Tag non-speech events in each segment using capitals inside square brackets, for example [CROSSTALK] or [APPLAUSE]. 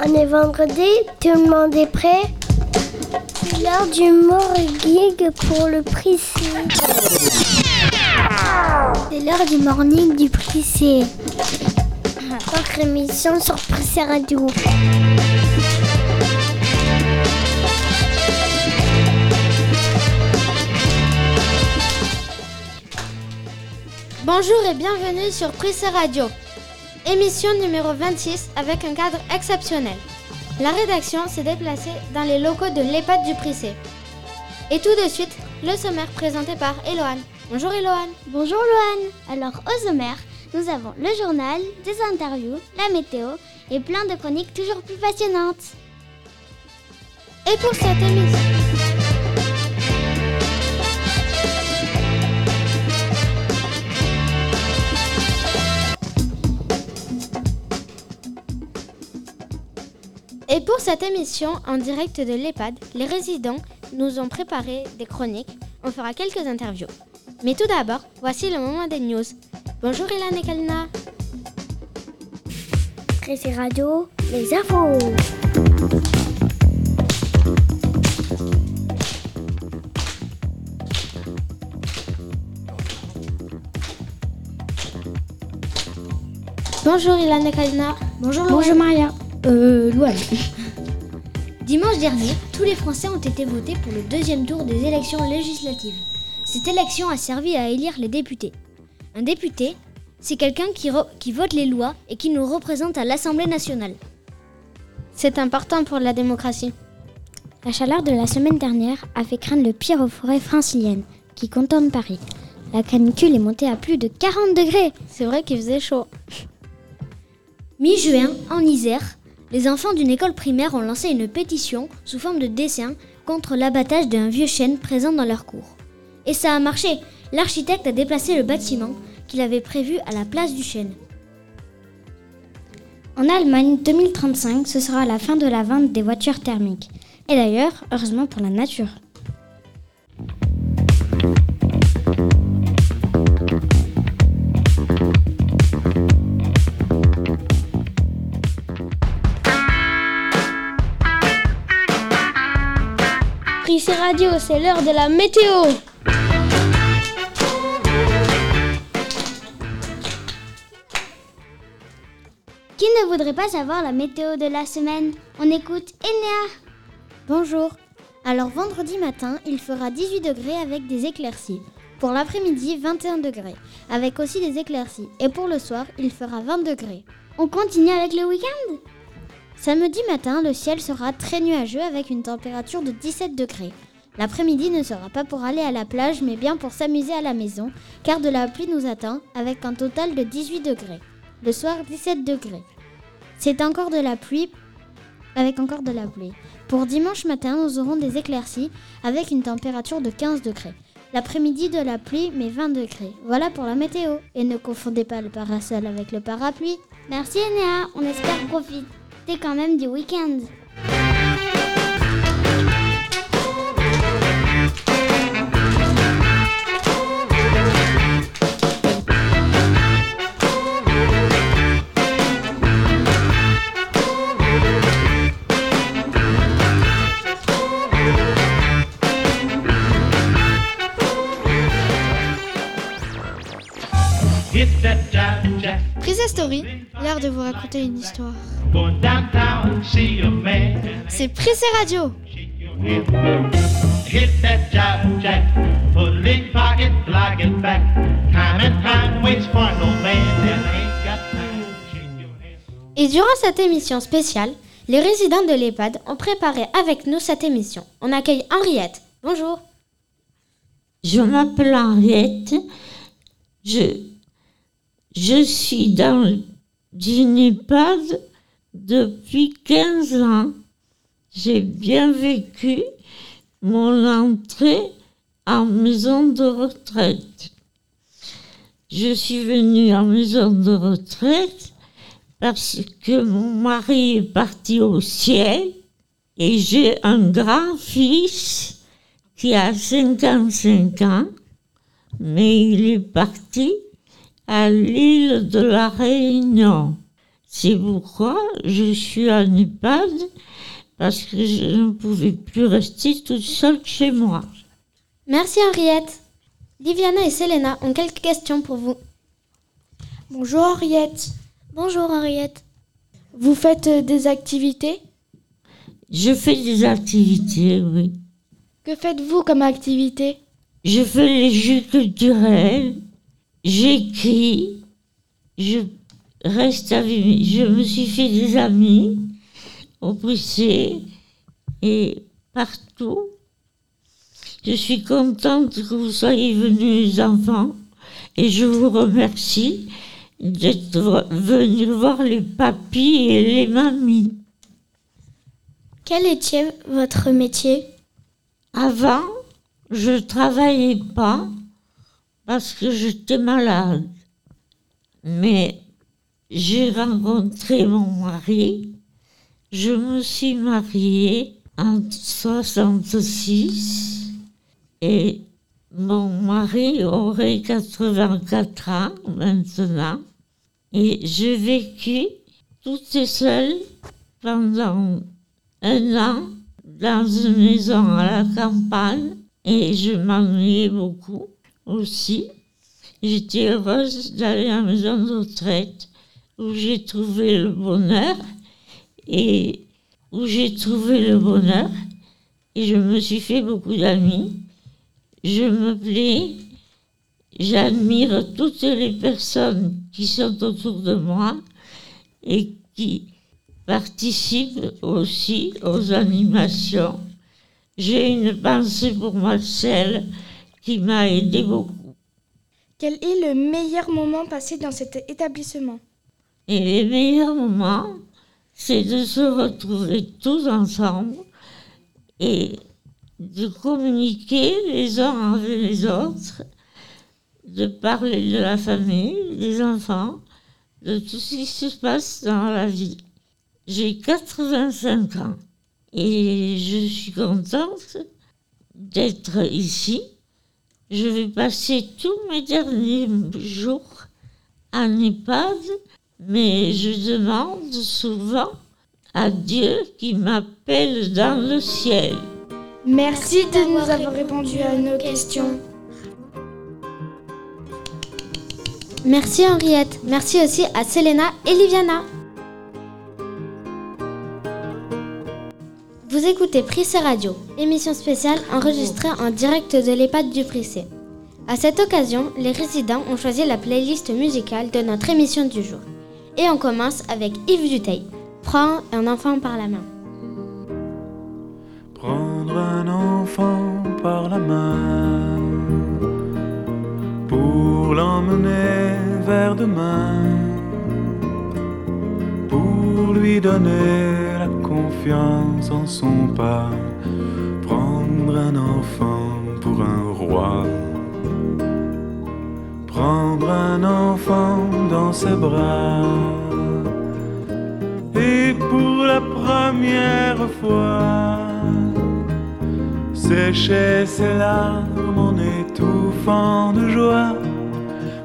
On est vendredi, tout le monde est prêt? C'est l'heure du morning pour le Prissé. C'est l'heure du morning du Prissé. Votre émission sur Prissé Radio. Bonjour et bienvenue sur Prissé Radio. Émission numéro 26 avec un cadre exceptionnel. La rédaction s'est déplacée dans les locaux de l'EHPAD du Prissé. Et tout de suite, le sommaire présenté par Eloane. Bonjour Eloane. Bonjour Loane. Alors au sommaire, nous avons le journal, des interviews, la météo et plein de chroniques toujours plus passionnantes. Et pour cette émission... Et pour cette émission en direct de l'EHPAD, les résidents nous ont préparé des chroniques. On fera quelques interviews. Mais tout d'abord, voici le moment des news. Bonjour Ilan et Kalina. Prissé Radio, les infos. Bonjour Ilan et Kalina. Bonjour Bonjour Maria. Euh, Louane. Dimanche dernier, tous les Français ont été votés pour le deuxième tour des élections législatives. Cette élection a servi à élire les députés. Un député, c'est quelqu'un qui vote les lois et qui nous représente à l'Assemblée nationale. C'est important pour la démocratie. La chaleur de la semaine dernière a fait craindre le pire aux forêts franciliennes, qui contournent Paris. La canicule est montée à plus de 40 degrés. C'est vrai qu'il faisait chaud. Mi-juin, en Isère, les enfants d'une école primaire ont lancé une pétition sous forme de dessin contre l'abattage d'un vieux chêne présent dans leur cours. Et ça a marché. L'architecte a déplacé le bâtiment qu'il avait prévu à la place du chêne. En Allemagne, 2035, ce sera la fin de la vente des voitures thermiques. Et d'ailleurs, heureusement pour la nature. Radio, c'est l'heure de la météo. Qui ne voudrait pas savoir la météo de la semaine? On écoute Enea. Bonjour. Alors vendredi matin, il fera 18 degrés avec des éclaircies. Pour l'après-midi, 21 degrés, avec aussi des éclaircies. Et pour le soir, il fera 20 degrés. On continue avec le week-end? Samedi matin, le ciel sera très nuageux avec une température de 17 degrés. L'après-midi ne sera pas pour aller à la plage, mais bien pour s'amuser à la maison, car de la pluie nous attend avec un total de 18 degrés. Le soir, 17 degrés. C'est encore de la pluie, avec encore de la pluie. Pour dimanche matin, nous aurons des éclaircies avec une température de 15 degrés. L'après-midi, de la pluie, mais 20 degrés. Voilà pour la météo. Et ne confondez pas le parasol avec le parapluie. Merci Enea, on espère profiter quand même du week-end. Prise Story, l'heure de vous raconter une histoire. C'est Prissé Radio. Et durant cette émission spéciale, les résidents de l'EHPAD ont préparé avec nous cette émission. On accueille Henriette. Bonjour. Je m'appelle Henriette. Je, je suis dans une EHPAD depuis 15 ans. J'ai bien vécu mon entrée en maison de retraite. Je suis venue en maison de retraite parce que mon mari est parti au ciel et j'ai un grand-fils qui a 55 ans, mais il est parti à l'île de la Réunion. C'est pourquoi je suis en EHPAD, parce que je ne pouvais plus rester toute seule chez moi. Merci Henriette. Liviana et Selena ont quelques questions pour vous. Bonjour Henriette. Bonjour Henriette. Vous faites euh, des activités? Je fais des activités, oui. Que faites-vous comme activité? Je fais les jeux culturels, j'écris, je reste avec, je me suis fait des amis au lycée et partout. Je suis contente que vous soyez venus, les enfants, et je vous remercie d'être venus voir les papis et les mamies. Quel était votre métier? Avant, je travaillais pas parce que j'étais malade. Mais j'ai rencontré mon mari. Je me suis mariée en 66 et mon mari aurait 84 ans maintenant. Et j'ai vécu toute seule pendant un an dans une maison à la campagne et je m'ennuyais beaucoup aussi. J'étais heureuse d'aller à la maison de retraite où j'ai trouvé le bonheur et où j'ai trouvé le bonheur et je me suis fait beaucoup d'amis. Je me plais, j'admire toutes les personnes qui sont autour de moi et qui participent aussi aux animations. J'ai une pensée pour Marcel qui m'a aidé beaucoup. Quel est le meilleur moment passé dans cet établissement? Et les meilleurs moments, c'est de se retrouver tous ensemble et de communiquer les uns avec les autres, de parler de la famille, des enfants, de tout ce qui se passe dans la vie. J'ai 85 ans et je suis contente d'être ici. Je vais passer tous mes derniers jours en EHPAD, mais je demande souvent à Dieu qui m'appelle dans le ciel. Merci de nous avoir répondu à nos questions. Merci Henriette. Merci aussi à Selena et Liviana. Vous écoutez Prissé Radio, émission spéciale enregistrée en direct de l'EHPAD du Prissé. À cette occasion, les résidents ont choisi la playlist musicale de notre émission du jour. Et on commence avec Yves Duteil. Prends un enfant par la main. Prendre un enfant par la main pour l'emmener vers demain, pour lui donner la confiance en son pas, prendre un enfant pour un roi, prendre un enfant dans ses bras. Et pour la première fois, sécher ses larmes en étouffant de joie,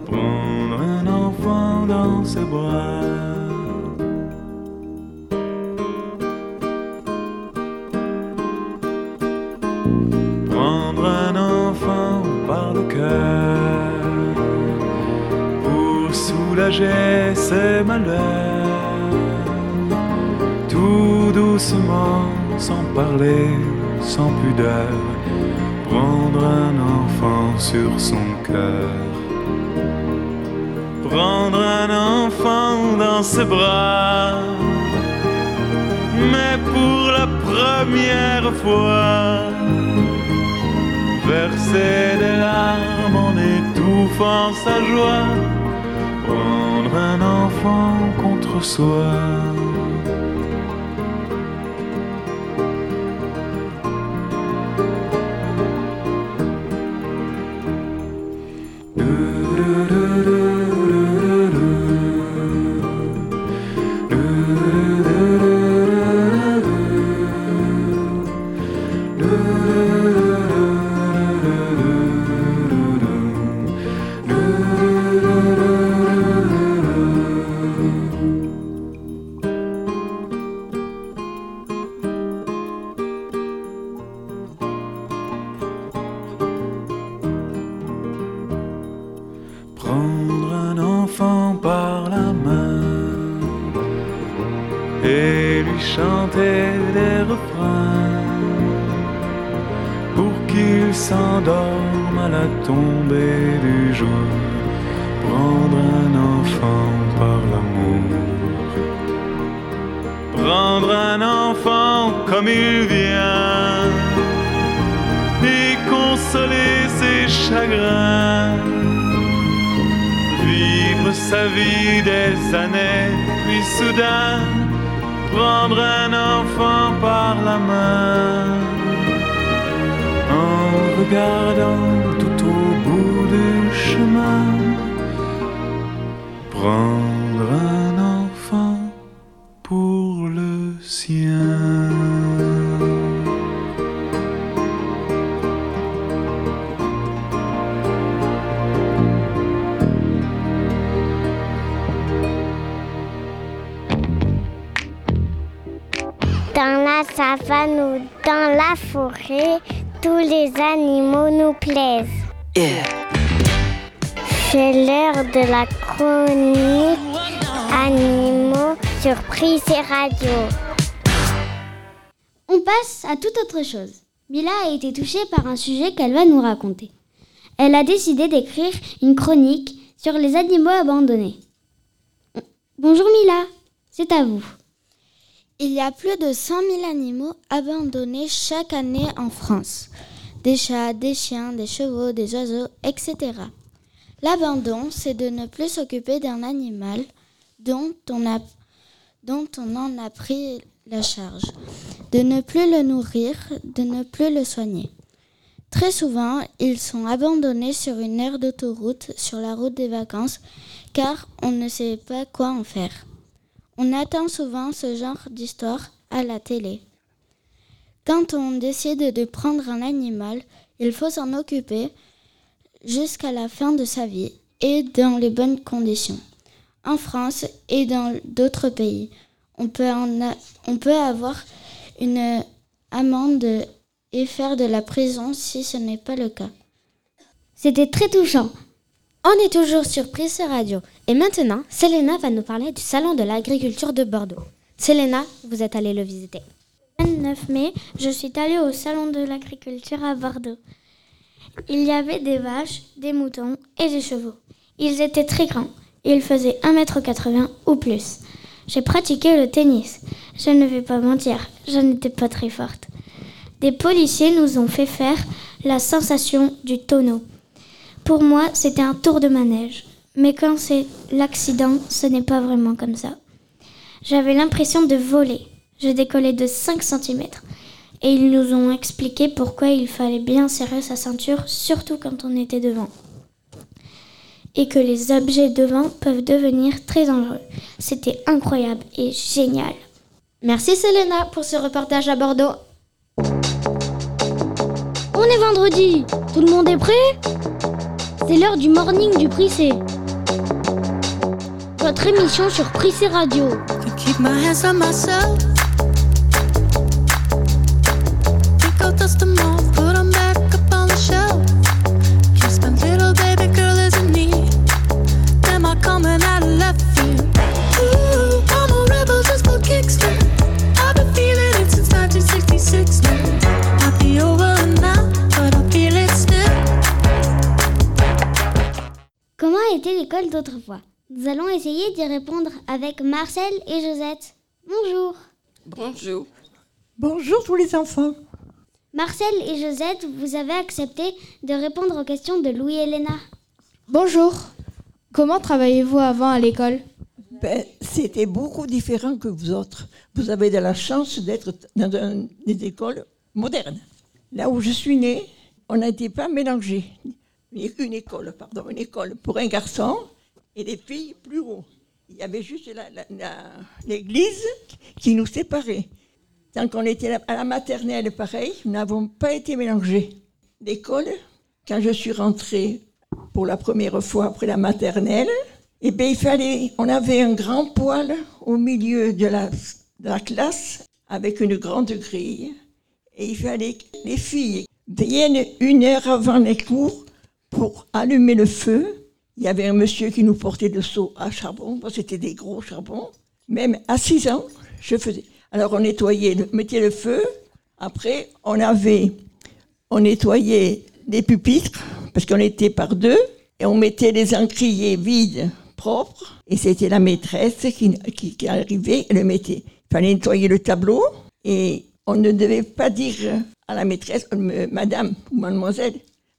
prendre un enfant dans ses bras. Soulager ses malheurs, tout doucement, sans parler sans pudeur, prendre un enfant sur son cœur. Prendre un enfant dans ses bras, mais pour la première fois, verser des larmes en étouffant sa joie, prendre un enfant contre soi. Prendre un enfant par la main en regardant tout au bout du chemin. Prendre dans la forêt, tous les animaux nous plaisent. C'est l'heure de la chronique Animaux Surprise et Radio. On passe à toute autre chose. Mila a été touchée par un sujet qu'elle va nous raconter. Elle a décidé d'écrire une chronique sur les animaux abandonnés. Bonjour Mila, c'est à vous. Il y a plus de 100 000 animaux abandonnés chaque année en France. Des chats, des chiens, des chevaux, des oiseaux, etc. L'abandon, c'est de ne plus s'occuper d'un animal dont on, dont on en a pris la charge, de ne plus le nourrir, de ne plus le soigner. Très souvent, ils sont abandonnés sur une aire d'autoroute, sur la route des vacances, car on ne sait pas quoi en faire. On attend souvent ce genre d'histoire à la télé. Quand on décide de prendre un animal, il faut s'en occuper jusqu'à la fin de sa vie et dans les bonnes conditions. En France et dans d'autres pays, on peut, avoir une amende et faire de la prison si ce n'est pas le cas. C'était très touchant. On est toujours sur Radio. Et maintenant, Selena va nous parler du Salon de l'agriculture de Bordeaux. Selena, vous êtes allée le visiter. Le 29 mai, je suis allée au Salon de l'agriculture à Bordeaux. Il y avait des vaches, des moutons et des chevaux. Ils étaient très grands. Ils faisaient 1m80 ou plus. J'ai pratiqué le tennis. Je ne vais pas mentir, je n'étais pas très forte. Des policiers nous ont fait faire la sensation du tonneau. Pour moi, c'était un tour de manège. Mais quand c'est l'accident, ce n'est pas vraiment comme ça. J'avais l'impression de voler. Je décollais de 5 cm. Et ils nous ont expliqué pourquoi il fallait bien serrer sa ceinture, surtout quand on était devant. Et que les objets devant peuvent devenir très dangereux. C'était incroyable et génial. Merci Selena pour ce reportage à Bordeaux. On est vendredi. Tout le monde est prêt? C'est l'heure du morning du Prissé. Votre émission sur Prissé Radio. keep my hands on myself. D'autrefois Nous allons essayer d'y répondre avec Marcel et Josette. Bonjour. Bonjour. Bonjour tous les enfants. Marcel et Josette, vous avez accepté de répondre aux questions de Louis et Léna. Bonjour. Comment travaillez-vous avant à l'école? Ben, C'était beaucoup différent que vous autres. Vous avez de la chance d'être dans un- des écoles modernes. Là où je suis née, on n'était pas mélangés. Une école, pardon, une école pour un garçon et des filles plus haut. Il y avait juste l'église qui nous séparait. Tant qu'on était à la maternelle, pareil, nous n'avons pas été mélangés. L'école, quand je suis rentrée pour la première fois après la maternelle, eh bien, il fallait, on avait un grand poêle au milieu de de la classe avec une grande grille. Et il fallait que les filles viennent une heure avant les cours pour allumer le feu. Il y avait un monsieur qui nous portait le seau à charbon, c'était des gros charbons. Même à 6 ans, je faisais. Alors on nettoyait, le- mettait le feu. Après, on avait, on nettoyait les pupitres parce qu'on était par deux et on mettait les encriers vides, propres. Et c'était la maîtresse qui, qui, qui arrivait et le mettait. Il fallait nettoyer le tableau et on ne devait pas dire à la maîtresse, euh, madame ou mademoiselle,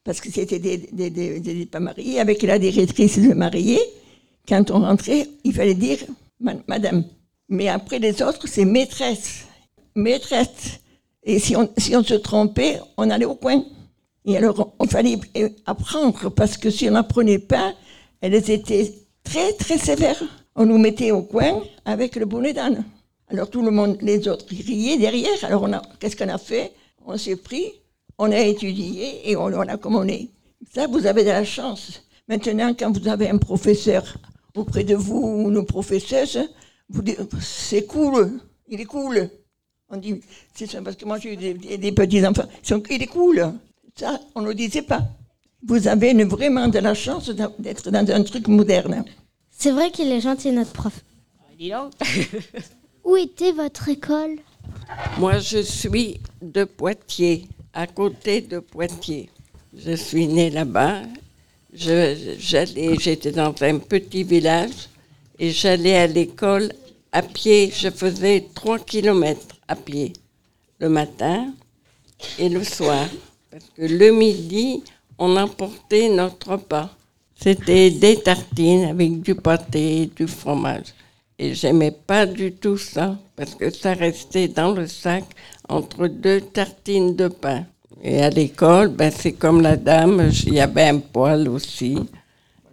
parce que c'était des, des, des, des- pas mariés. Avec la directrice de mariés, quand on rentrait, il fallait dire ma- madame. Mais après les autres, c'est maîtresse. Maîtresse. Et si on, si on se trompait, on allait au coin. Et alors, il fallait apprendre, parce que si on n'apprenait pas, elles étaient très, très sévères. On nous mettait au coin avec le bonnet d'âne. Alors tout le monde, les autres, riaient derrière. Alors on qu'est-ce qu'on a fait? On s'est pris, on a étudié et on, on a comme on est. Ça, vous avez de la chance. Maintenant, quand vous avez un professeur auprès de vous ou une professeuse, vous dites, c'est cool, il est cool. On dit, c'est ça, parce que moi j'ai eu des, des- des petits-enfants, il est cool. Ça, on ne le disait pas. Vous avez une- vraiment de la chance d'être dans un truc moderne. C'est vrai qu'il est gentil, notre prof. [LAUGHS] Où était votre école? Moi, je suis de Poitiers, à côté de Poitiers. Je suis née là-bas. J'étais dans un petit village et j'allais à l'école à pied. Je faisais trois kilomètres à pied le matin et le soir. Parce que le midi, on emportait notre repas. C'était des tartines avec du pâté, du fromage. Et j'aimais pas du tout ça, parce que ça restait dans le sac entre deux tartines de pain. Et à l'école, ben, c'est comme la dame, il y avait un poêle aussi.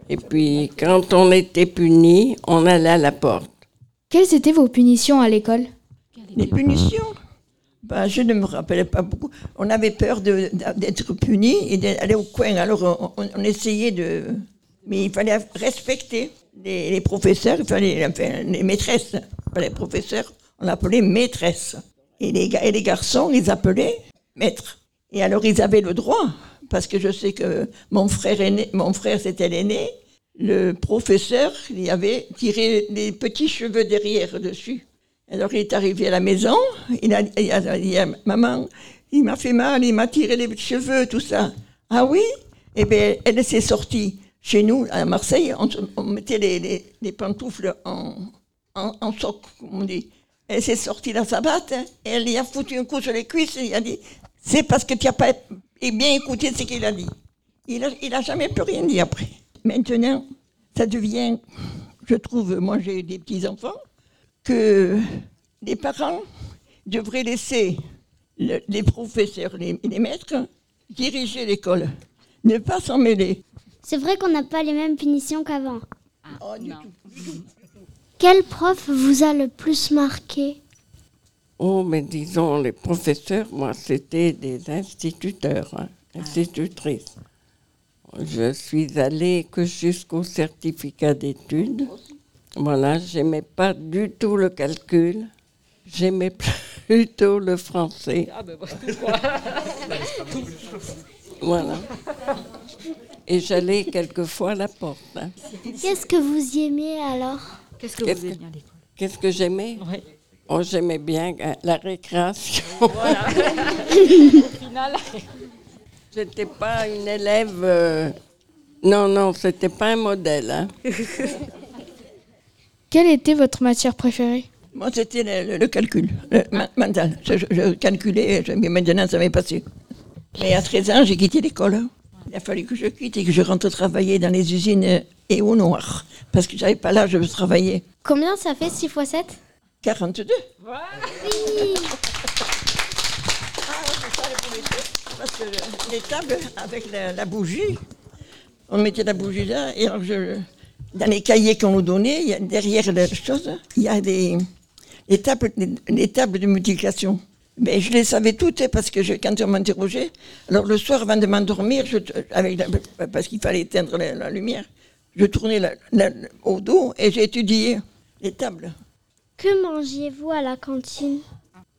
Et puis, quand on était puni, on allait à la porte. Quelles étaient vos punitions à l'école? Les punitions? Ben, Je ne me rappelais pas beaucoup. On avait peur de- d'être puni et d'aller au coin. Alors on, on essayait de... Mais il fallait respecter les, les professeurs, il fallait, enfin, les maîtresses. Pas les professeurs, on l'appelait maîtresse. Et les, garçons, ils appelaient maître. Et alors ils avaient le droit, parce que je sais que mon frère, aîné, c'était l'aîné, le professeur, il avait tiré les petits cheveux derrière dessus. Alors il est arrivé à la maison, il a, dit à maman, il m'a fait mal, il m'a tiré les cheveux, tout ça. Ah oui? Eh bien, elle s'est sortie chez nous, à Marseille, on, mettait les pantoufles en, en, en soc, comme on dit. Elle s'est sortie dans sa batte, hein, et elle lui a foutu un coup sur les cuisses, et il a dit, c'est parce que tu n'as pas bien écouté ce qu'il a dit. Il n'a il a jamais plus rien dit après. Maintenant, ça devient, je trouve, moi j'ai des petits-enfants, que les parents devraient laisser le- les professeurs, les, les maîtres, diriger l'école, ne pas s'en mêler. C'est vrai qu'on n'a pas les mêmes punitions qu'avant. Oh, du tout. Quel prof vous a le plus marqué? Oh, mais disons, les professeurs, moi, c'était des instituteurs, hein, institutrices. Je suis allée que jusqu'au certificat d'études. Voilà, j'aimais pas du tout le calcul. J'aimais [LAUGHS] plutôt le français. [LAUGHS] Voilà. Et j'allais quelquefois à la porte. hein. Qu'est-ce que vous y aimiez alors? Qu'est-ce que Qu'est-ce vous aimiez à l'école? Qu'est-ce que j'aimais? Oh, j'aimais bien euh, la récréation. [LAUGHS] Final. J'étais pas une élève. euh, Non, non, c'était pas un modèle. hein. [LAUGHS] Quelle était votre matière préférée? Moi, c'était le, le- le calcul, le ma- mental. Je, je- je calculais, je- mais maintenant, ça m'est passé. Mais à 13 ans, j'ai quitté l'école. Il a fallu que je quitte et que je rentre travailler dans les usines euh, et au noir. Parce que j'avais pas l'âge de travailler. Combien ça fait 6 x 7 42. Parce que le- les tables avec la, la bougie, on mettait la bougie là, et je, dans les cahiers qu'on nous donnait, il y a, derrière la chose, il y a des, les, tables, les, les tables de multiplication. Mais je les savais toutes parce que je, quand on m'interrogeait, alors le soir avant de m'endormir, parce qu'il fallait éteindre la, la lumière, je tournais la- la- au dos et j'ai étudié les tables. Que mangiez-vous à la cantine?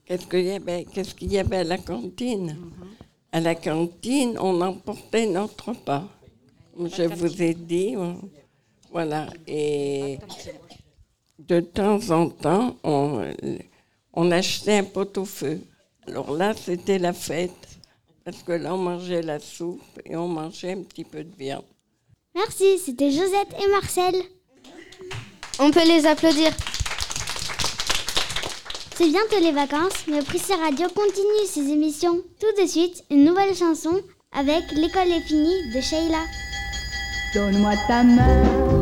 Qu'est-ce qu'il y avait, qu'est-ce qu'il y avait à la cantine? À la cantine, on emportait notre repas. Je vous ai dit, voilà. Et de temps en temps, on, on achetait un pot-au-feu. Alors là, c'était la fête. Parce que là, on mangeait la soupe et on mangeait un petit peu de viande. Merci, c'était Josette et Marcel. On peut les applaudir. C'est bientôt les vacances, mais Prissé Radio continue ses émissions. Tout de suite, une nouvelle chanson avec L'école est finie de Sheila. Donne-moi ta main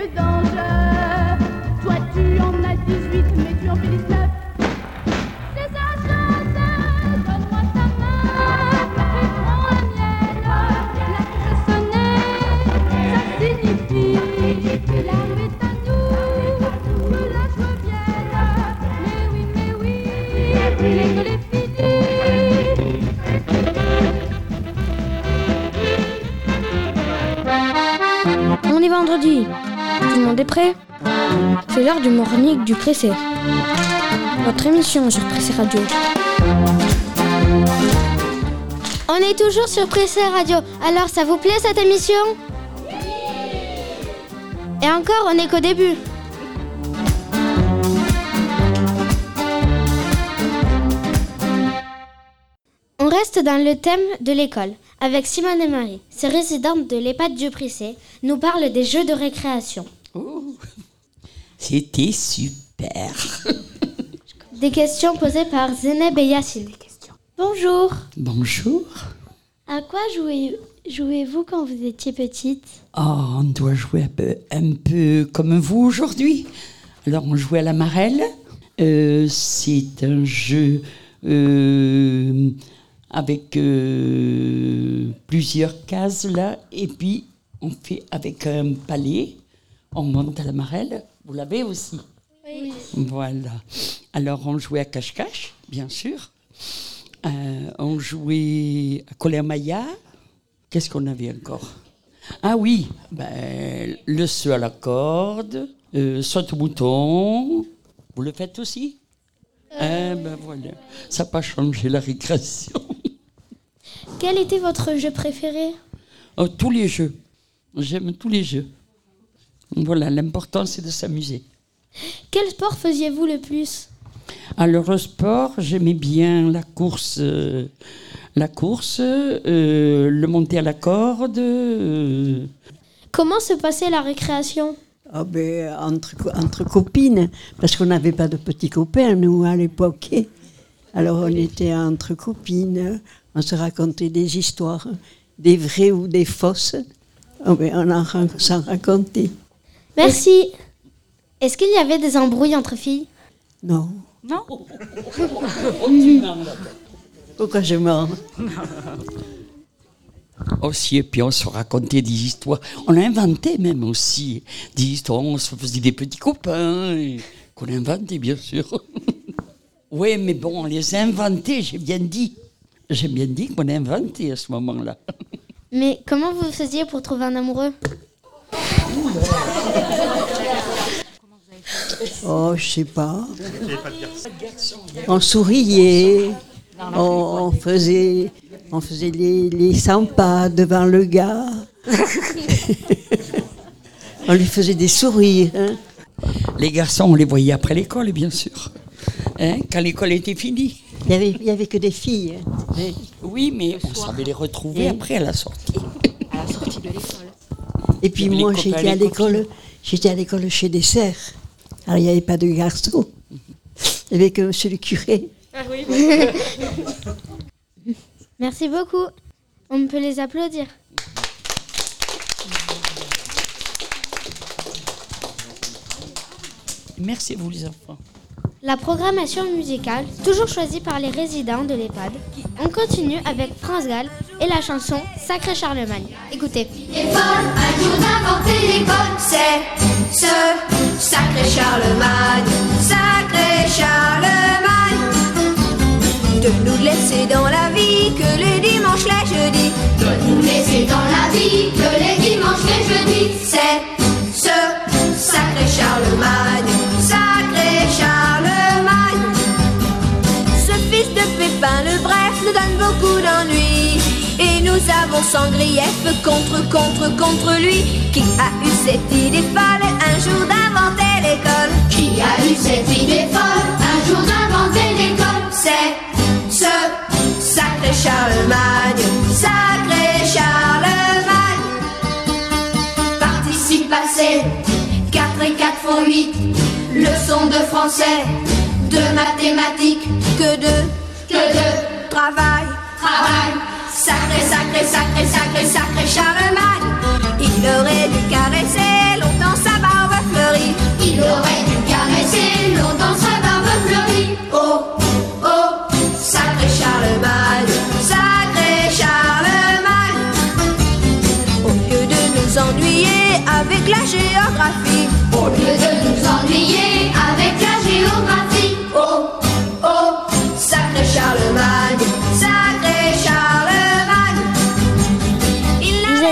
et des yeux d'ange. Toi, tu en as 18, mais tu en fais 19. C'est sa chance, donne-moi ta main et prends la mienne. La cloche sonné, ça signifie rue est à nous, que la joie. Mais oui, mais oui, l'école est. On est vendredi. Tout le monde est prêt C'est l'heure du morning du pressé. Votre émission sur Pressé Radio. On est toujours sur Pressé Radio. Alors, ça vous plaît cette émission? Et encore, on n'est qu'au début. On reste dans le thème de l'école avec Simone et Marie. Ces résidentes de l'EHPAD du Prissé nous parlent des jeux de récréation. C'était super. [LAUGHS] Des questions posées par Zeneb et Yacine. Bonjour. Bonjour. À quoi jouez- jouez-vous quand vous étiez petite? Oh, on doit jouer un peu, un peu comme vous aujourd'hui. Alors, on jouait à la marelle. Euh, c'est un jeu euh, avec euh, plusieurs cases là. Et puis, on fait avec un palais. On monte à la marelle. Vous l'avez aussi? Oui. Voilà. Alors, on jouait à cache-cache, bien sûr. Euh, on jouait à Colère-Maya. Qu'est-ce qu'on avait encore? Ah oui, ben, le saut à la corde, euh, saute au bouton. Vous le faites aussi? Eh ben voilà, ça n'a pas changé la récréation. Quel était votre jeu préféré? Oh, tous les jeux. J'aime tous les jeux. Voilà, l'important c'est de s'amuser. Quel sport faisiez-vous le plus? Alors le sport, j'aimais bien la course, euh, la course, euh, le monter à la corde. euh, Comment se passait la récréation? Ah ben, entre, entre copines, parce qu'on n'avait pas de petits copains, nous, à l'époque. Alors, on était entre copines, on se racontait des histoires, des vraies ou des fausses. Ah ben, on en s'en racontait. Merci. Est-ce qu'il y avait des embrouilles entre filles? Non. Non? Pourquoi je mens? Aussi, et puis on se racontait des histoires. On a inventé même aussi des histoires. On se faisait des petits copains qu'on a inventé, bien sûr. [LAUGHS] oui, mais bon, on les a inventés, j'ai bien dit. J'ai bien dit qu'on a inventé à ce moment-là. [LAUGHS] Mais comment vous faisiez pour trouver un amoureux? Oh, je sais pas. On souriait, on, on faisait, on faisait les, les 100 pas devant le gars. [LAUGHS] on lui faisait des sourires. hein. Les garçons, on les voyait après l'école, bien sûr. Hein, quand l'école était finie. Il n'y avait, il y avait que des filles. Oui, mais on savait les retrouver Et- après à la sortie. À la sortie de l'école. Et puis moi, j'étais à l'école, j'étais à l'école chez des sœurs. Alors il n'y avait pas de garçons. Il n'y avait que monsieur le curé. [LAUGHS] Merci beaucoup. On peut les applaudir. Merci à vous les enfants. La programmation musicale, toujours choisie par les résidents de l'EHPAD. On continue avec France Gall et la chanson Sacré Charlemagne. Écoutez. L'école, jour d'inventer l'école, c'est ce sacré Charlemagne, sacré Charlemagne. De nous laisser dans la vie que les dimanches, les jeudis. De nous laisser dans la vie que les dimanches, les jeudis. C'est ce sacré Charlemagne, beaucoup d'ennuis. Et nous avons sans grief contre, contre, contre lui. Qui a eu cette idée folle un jour d'inventer l'école Qui a eu cette idée folle un jour d'inventer l'école? C'est ce sacré Charlemagne, sacré Charlemagne. Participe passé, 4 et 4 font 8. Leçon de français, de mathématiques, que de, que de travail, travail. Sacré, sacré, sacré, sacré, sacré Charlemagne. Il aurait dû caresser longtemps sa barbe fleurie. Il aurait dû caresser longtemps sa barbe fleurie. Oh, oh, sacré Charlemagne, sacré Charlemagne. Au lieu de nous ennuyer avec la géographie. Au lieu de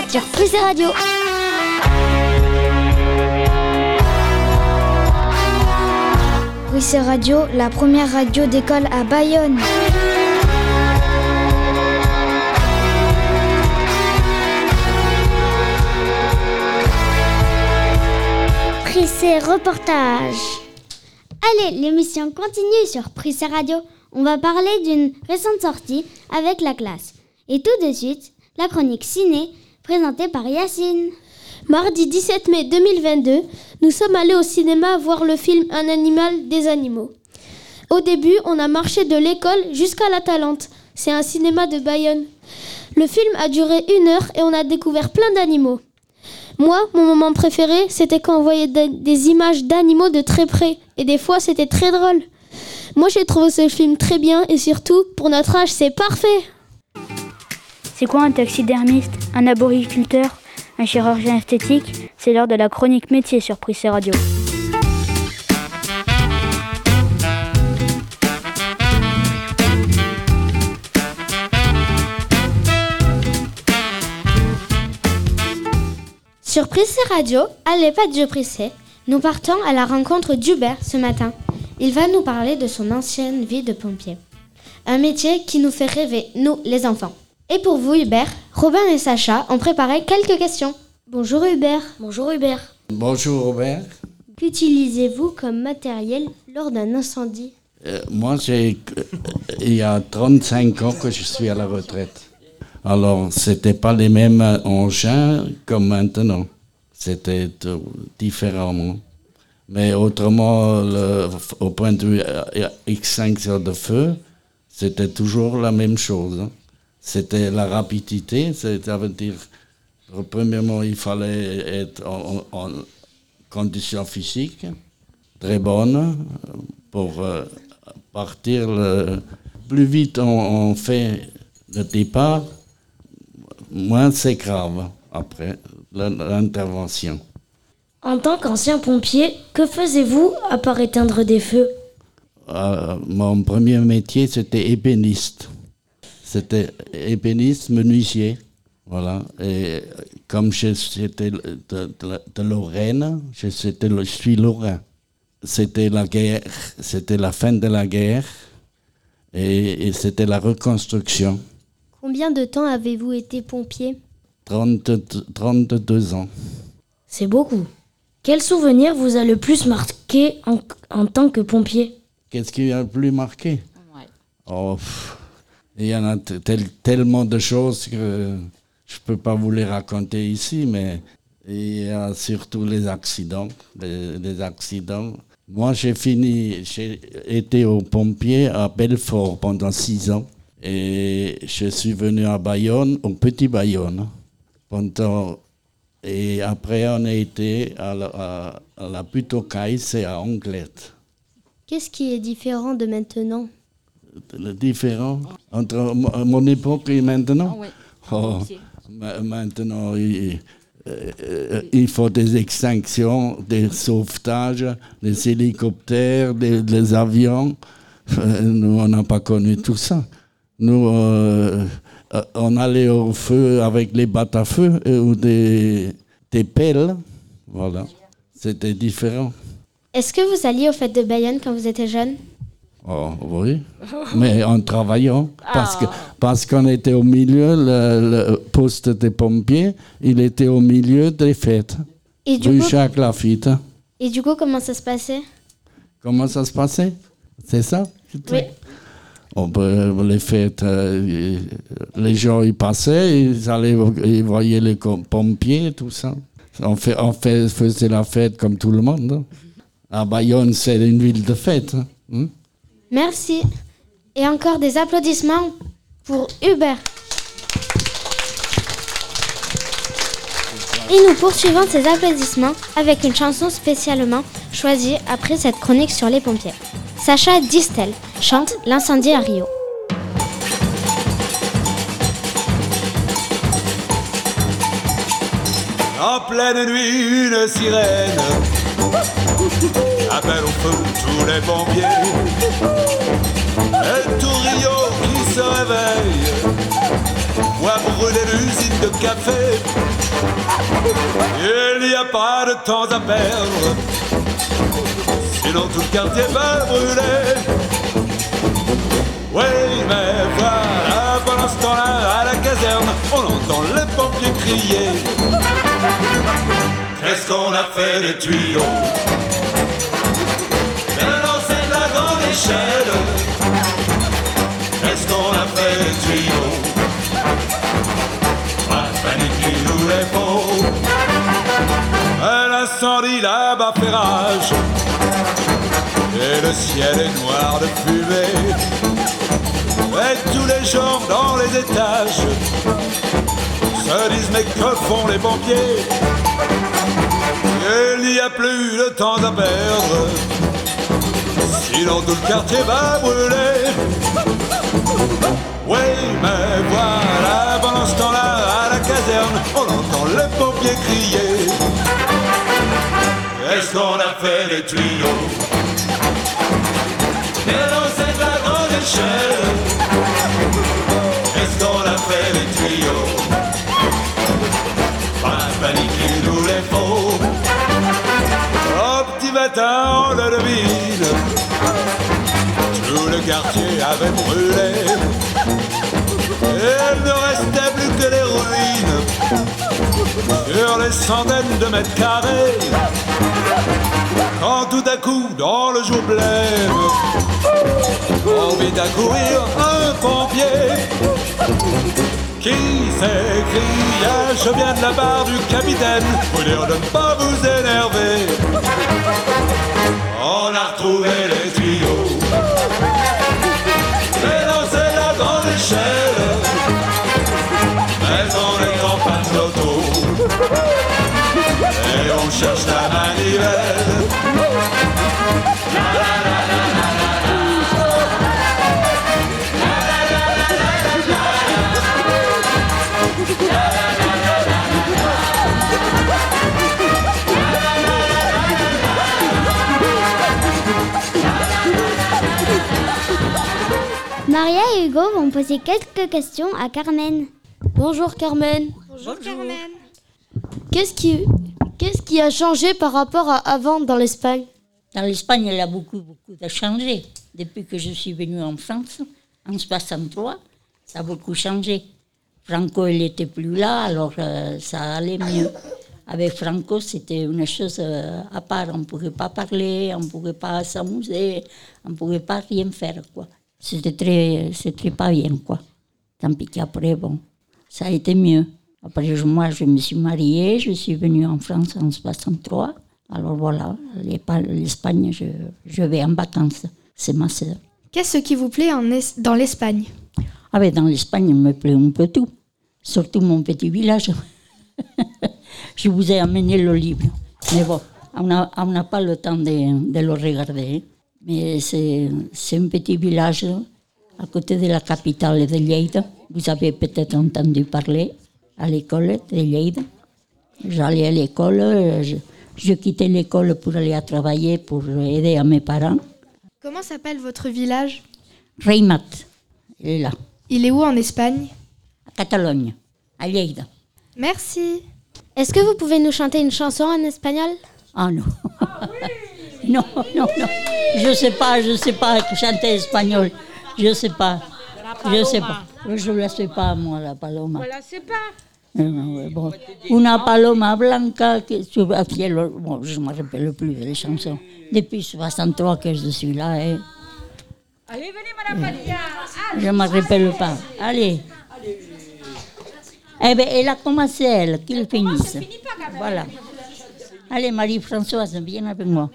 sur Prise Radio. Bruxelles Radio, la première radio d'école à Bayonne. Prissé reportage. Allez, l'émission continue sur Prissé Radio. On va parler d'une récente sortie avec la classe. Et tout de suite, la chronique ciné présentée par Yacine. Mardi 17 mai 2022, nous sommes allés au cinéma voir le film Un animal, des animaux. Au début, on a marché de l'école jusqu'à la Talente. C'est un cinéma de Bayonne. Le film a duré une heure et on a découvert plein d'animaux. Moi, mon moment préféré, c'était quand on voyait de- des images d'animaux de très près. Et des fois, c'était très drôle. Moi, j'ai trouvé ce film très bien et surtout, pour notre âge, c'est parfait. C'est quoi un taxidermiste Un arboriculteur Un chirurgien esthétique? C'est l'heure de la chronique métier sur Prissé Radio. Sur Prissé Radio, à l'EHPAD de Prissé, nous partons à la rencontre d'Hubert ce matin. Il va nous parler de son ancienne vie de pompier. Un métier qui nous fait rêver, nous, les enfants. Et pour vous, Hubert, Robin et Sacha ont préparé quelques questions. Bonjour Hubert. Bonjour Hubert. Bonjour Robert. Qu'utilisez-vous comme matériel lors d'un incendie? Euh, moi, j'ai, euh, il y a 35 ans que je suis à la retraite. Alors, c'était pas les mêmes engins comme maintenant. C'était différemment. Mais autrement, le- au point de vue euh, extinction de feu, c'était toujours la même chose. C'était la rapidité, c'est- ça veut dire, euh, premièrement, il fallait être en, en- conditions physiques très bonnes euh, pour euh, partir le plus vite on, on fait le départ, moins c'est grave après l'intervention. En tant qu'ancien pompier, que faisiez-vous à part éteindre des feux? Euh, mon premier métier, c'était ébéniste. C'était ébéniste menuisier. Voilà. Et comme je- j'étais de, de- de Lorraine, je, c'était le- je suis lorrain. C'était la guerre, c'était la fin de la guerre et, et c'était la reconstruction. Combien de temps avez-vous été pompier? 30 32 ans. C'est beaucoup. Quel souvenir vous a le plus marqué en, en tant que pompier? Qu'est-ce qui a le plus marqué? Oh, pff, Il y en a tellement de choses que je ne peux pas vous les raconter ici, mais il y a surtout les accidents. Les, accidents. Moi, j'ai fini, j'ai été au pompier à Belfort pendant six ans et je suis venu à Bayonne, au Petit Bayonne, pendant Et après, on a été à la, à- à la c'est à Anglette. Qu'est-ce qui est différent de maintenant? Le différent entre mo- mon époque et maintenant Oh, ma- Maintenant, il, euh, il faut des extinctions, des sauvetages, des hélicoptères, des, des avions. Euh, Nous, on n'a pas connu tout ça. Nous, euh, on allait au feu avec les battes à feu ou des, des pelles. Voilà. C'était différent. Est-ce que vous alliez aux fêtes de Bayonne quand vous étiez jeune? Oh, oui, mais en travaillant, parce que parce qu'on était au milieu, le, le poste des pompiers, il était au milieu des fêtes, Et du rue coup- Jacques Lafitte. Et du coup, comment ça se passait? Comment ça se passait? C'est ça? Oui. Oh, ben, Les fêtes, euh, les gens y passaient, ils allaient, ils voyaient les pompiers, tout ça. On, fait, on fait, faisait la fête comme tout le monde. hein. À Bayonne, c'est une ville de fête. hein. Merci. Et encore des applaudissements pour Hubert. Et nous poursuivons ces applaudissements avec une chanson spécialement choisie après cette chronique sur les pompiers. Sacha Distel chante L'incendie à Rio. En pleine nuit, une sirène appelle au feu tous les pompiers. Et tout Rio qui se réveille voit brûler l'usine de café. Il n'y a pas de temps à perdre, sinon tout le quartier va brûler. Oui, mais voilà, pendant ce temps-là, à la caserne, on entend les pompiers crier. Qu'est-ce qu'on a fait des tuyaux Bien lancé de la grande échelle. Qu'est-ce qu'on a fait des tuyaux de panique, il nous les faut. Un incendie là-bas fait rage. Et le ciel est noir de fumée. Et tous les gens dans les étages se disent mais que font les pompiers? Il n'y a plus de temps à perdre, sinon tout le quartier va brûler. Oui, mais voilà, pendant ce temps-là, à la caserne, on entend les pompiers crier. Est-ce qu'on a fait des tuyaux? Mais la grande échelle. Est-ce qu'on a fait des tuyaux? On le devine. Tout le quartier avait brûlé. Il ne restait plus que les ruines sur les centaines de mètres carrés. Quand tout à coup, dans le jour blême, on vit accourir un pompier qui s'écria Je viens de la barre du capitaine, vous dire de ne pas vous énerver. A les tuyaux, non, c'est la grande échelle, mais on est en panne d'auto, et on cherche la manivelle. Poser quelques questions à Carmen. Bonjour Carmen. Bonjour Carmen. Qu'est-ce qui, qu'est-ce qui a changé par rapport à avant dans l'Espagne? Dans l'Espagne, il a beaucoup, beaucoup de changé. Depuis que je suis venue en France, en 63, ça a beaucoup changé. Franco, il n'était plus là, alors euh, ça allait mieux. Avec Franco, c'était une chose euh, à part. On ne pouvait pas parler, on ne pouvait pas s'amuser, on ne pouvait pas rien faire, quoi. C'était très, c'était pas bien, quoi. Tant pis qu'après, bon, ça a été mieux. Après, moi, je me suis mariée, je suis venue en France en 63. Alors voilà, l'Espa- l'Espagne, je, je vais en vacances. C'est ma sœur. Qu'est-ce qui vous plaît en dans l'Espagne? Ah ben, dans l'Espagne, il me plaît un peu tout. Surtout mon petit village. [LAUGHS] je vous ai amené le livre. Mais bon, on n'a on n'a pas le temps de, de le regarder. Mais c'est c'est un petit village à côté de la capitale de Lleida. Vous avez peut-être entendu parler à l'école de Lleida. J'allais à l'école, je, je quittais l'école pour aller à travailler, pour aider à mes parents. Comment s'appelle votre village? Reimat, il est là, Il est où en Espagne? À Catalogne, à Lleida. Merci. Est-ce que vous pouvez nous chanter une chanson en espagnol? Ah non. [LAUGHS] [LAUGHS] non, non, non. Je sais pas, je sais pas chanter espagnol. Je sais pas. Je sais pas. Je la sais pas, moi, la paloma. Voilà, c'est pas. Euh, bon. Una paloma blanca sur el cielo. Bon, je ne me rappelle plus des chansons. Depuis 63 que je suis là. hein. Allez, venez, Madame Padilla. Je ne me rappelle pas. Allez. Eh bien, elle a commencé, elle, qu'il finisse. Voilà. Allez, Marie-Françoise, viens avec moi.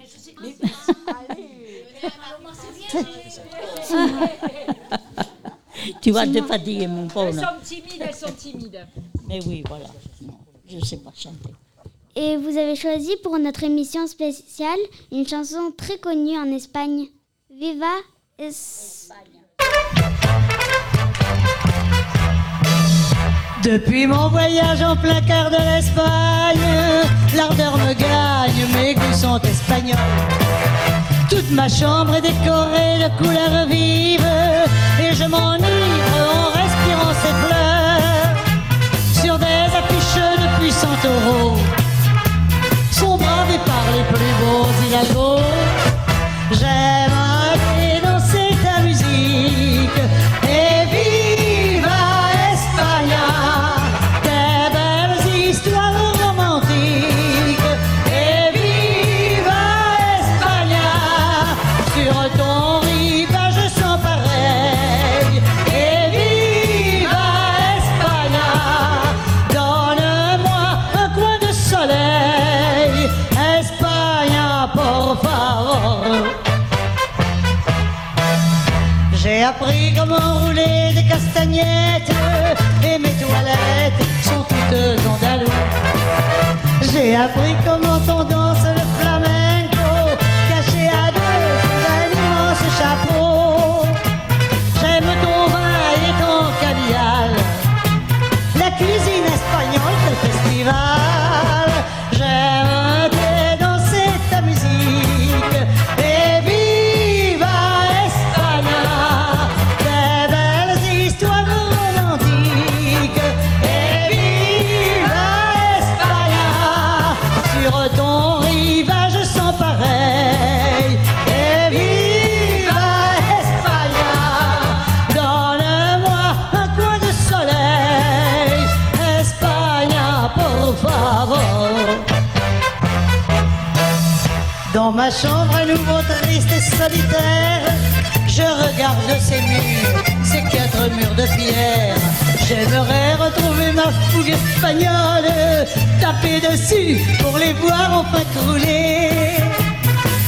Tu vas te fatiguer, mon Elles pauvre. sont timides, elles sont timides. Mais oui, voilà. Non, je ne sais pas chanter. Et vous avez choisi pour notre émission spéciale une chanson très connue en Espagne. Viva Espagne. Depuis mon voyage en plein de l'Espagne, l'ardeur me gagne, mes goûts sont espagnols. Toute ma chambre est décorée de couleurs vives et je m'enivre athlete. Dans ma chambre à nouveau triste et solitaire, je regarde ces murs, ces quatre murs de pierre. J'aimerais retrouver ma fougue espagnole, taper dessus pour les voir enfin crouler.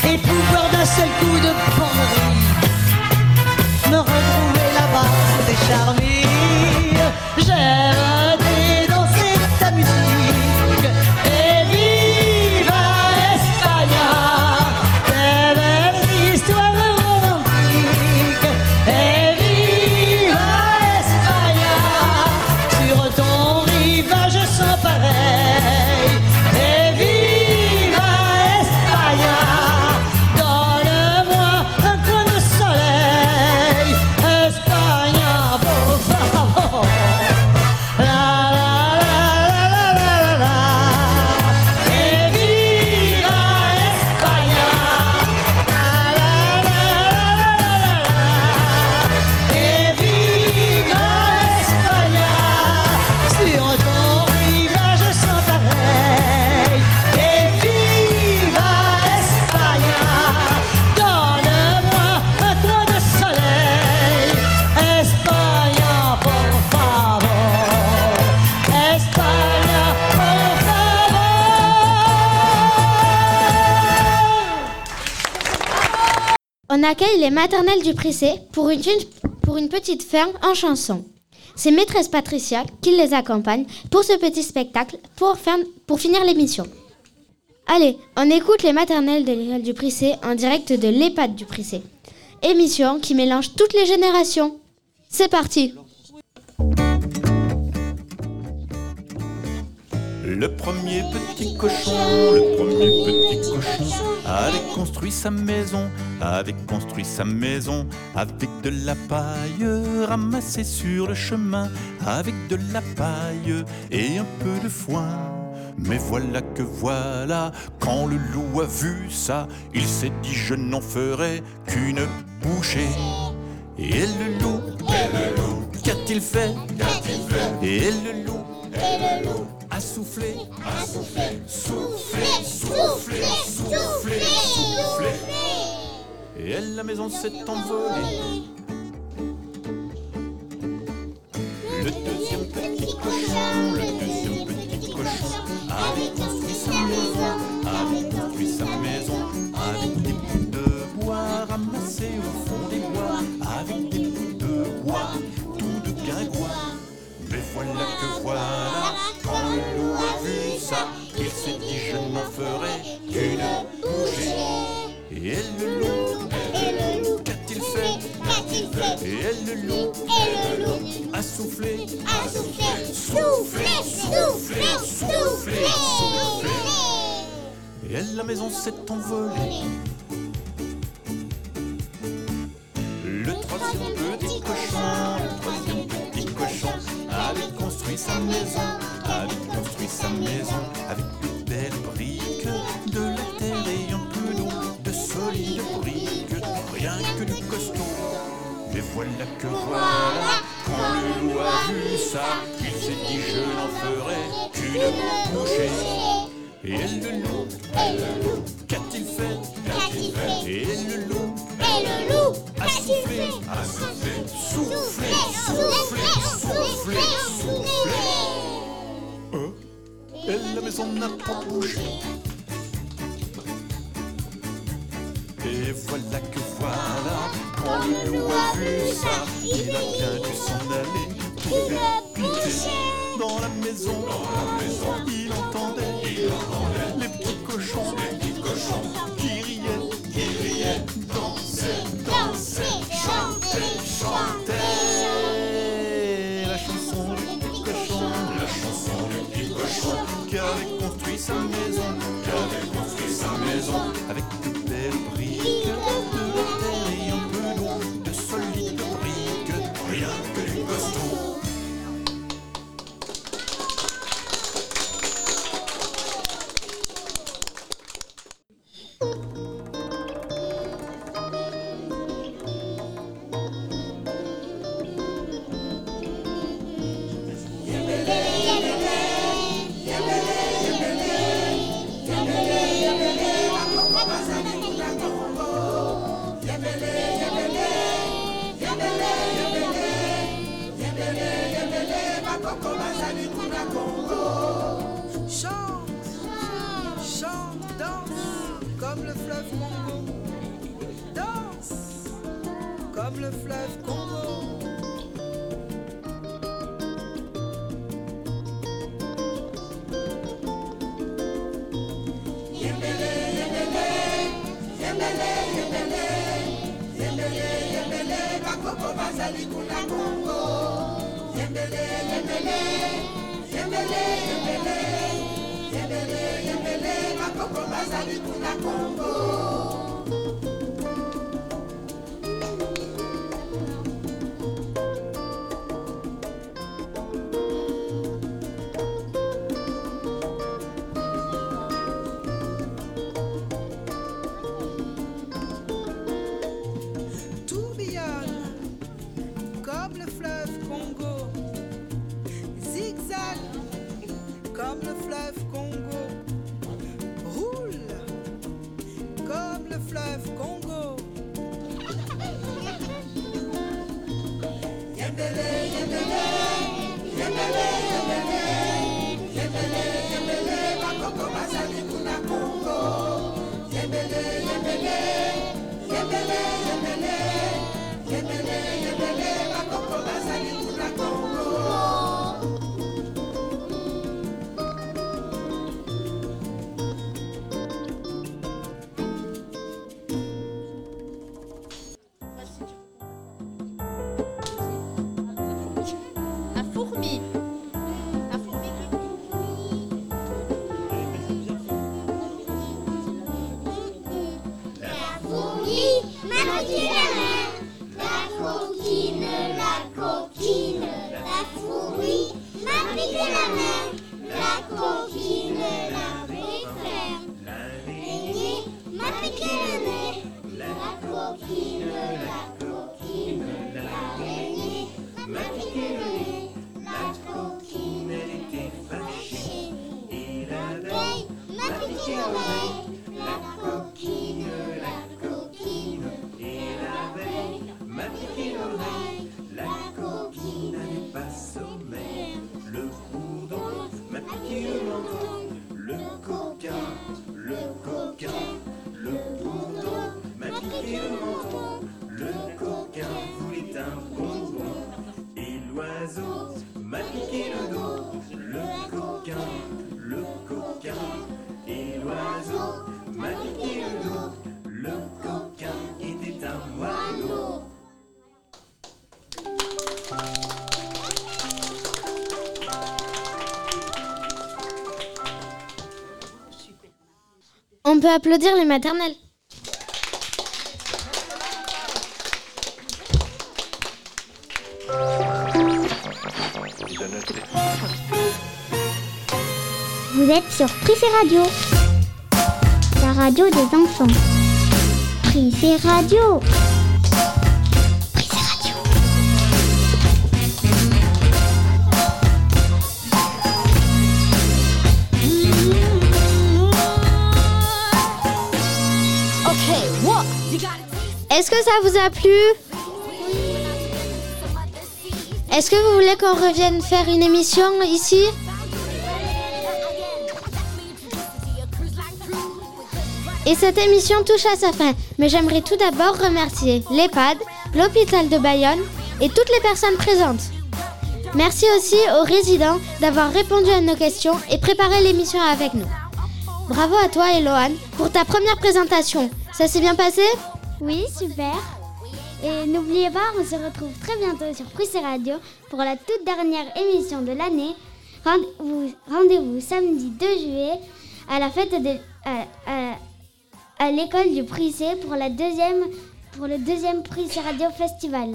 Et pouvoir d'un seul coup de banderie me retrouver là-bas, c'est charmé. J'aimerais On accueille les maternelles du Prissé pour une, petite ferme en chanson. C'est maîtresse Patricia qui les accompagne pour ce petit spectacle pour finir l'émission. Allez, on écoute les maternelles de l'école du Prissé en direct de l'EHPAD du Prissé. Émission qui mélange toutes les générations. C'est parti Le premier petit cochon, le premier petit cochon avait construit sa maison, avait construit sa maison avec de la paille ramassée sur le chemin, avec de la paille et un peu de foin. Mais voilà que voilà, quand le loup a vu ça, il s'est dit je n'en ferai qu'une bouchée. Et le loup, qu'a-t-il fait? Et le loup, et le loup, a soufflé, a soufflé, soufflé, soufflé, soufflé, soufflé. Et elle, la maison s'est envolée. Le deuxième petit cochon, le deuxième petit cochon. avait construit sa maison, avait construit sa maison. avec des bouts de bois ramassés au fond des bois, avec des bouts de bois tout de guingois. Mais voilà que voilà, quand le loup a vu ça, il s'est dit je n'en ferai qu'une bouchée. Et elle le loup, et le loup, qu'a-t-il fait, Et elle le loup, et le loup, a soufflé, soufflé, soufflé, soufflé, soufflé, soufflé. Et elle, la maison s'est envolée. Sa maison, construit sa maison avec de belles briques, de la terre et un peu d'eau, de solides briques, rien que du costaud. Mais voilà que voilà, quand le loup a vu ça, il s'est dit je n'en ferai qu'une bouchée. Et le loup, elle le loup, qu'a-t-il fait, qu'a-t-il fait? Et le loup, elle le loup, a soufflé, a soufflé, n'a pas bougé. Et voilà que voilà, quand le loup a vu ça, il a bien dû s'en aller. A bouché dans la maison, dans la maison, On peut applaudir les maternelles. Vous êtes sur Prissé Radio, la radio des enfants. Prissé Radio. Est-ce que ça vous a plu Est-ce que vous voulez qu'on revienne faire une émission ici Et cette émission touche à sa fin, mais j'aimerais tout d'abord remercier l'EHPAD, l'hôpital de Bayonne et toutes les personnes présentes. Merci aussi aux résidents d'avoir répondu à nos questions et préparé l'émission avec nous. Bravo à toi, Eloane, pour ta première présentation. Ça s'est bien passé? Oui, super. Et n'oubliez pas, on se retrouve très bientôt sur Prissé Radio pour la toute dernière émission de l'année. Rendez-vous samedi 2 juillet à la fête de, à, à- à l'école du Prissé pour, la deuxième, pour le deuxième Prissé Radio Festival.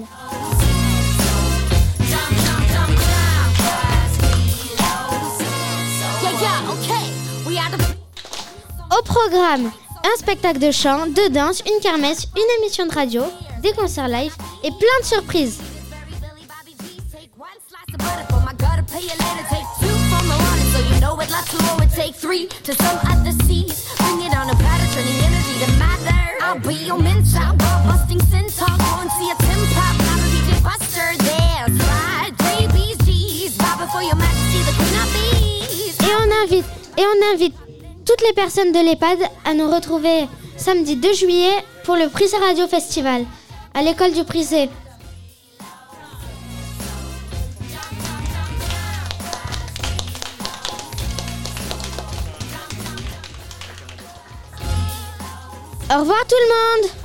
Au programme, un spectacle de chant, de danse, une kermesse, une émission de radio, des concerts live et plein de surprises. Et on invite, et on invite toutes les personnes de l'EHPAD à nous retrouver samedi 2 juillet pour le Prissé Radio Festival à l'école du Prissé. Au revoir tout le monde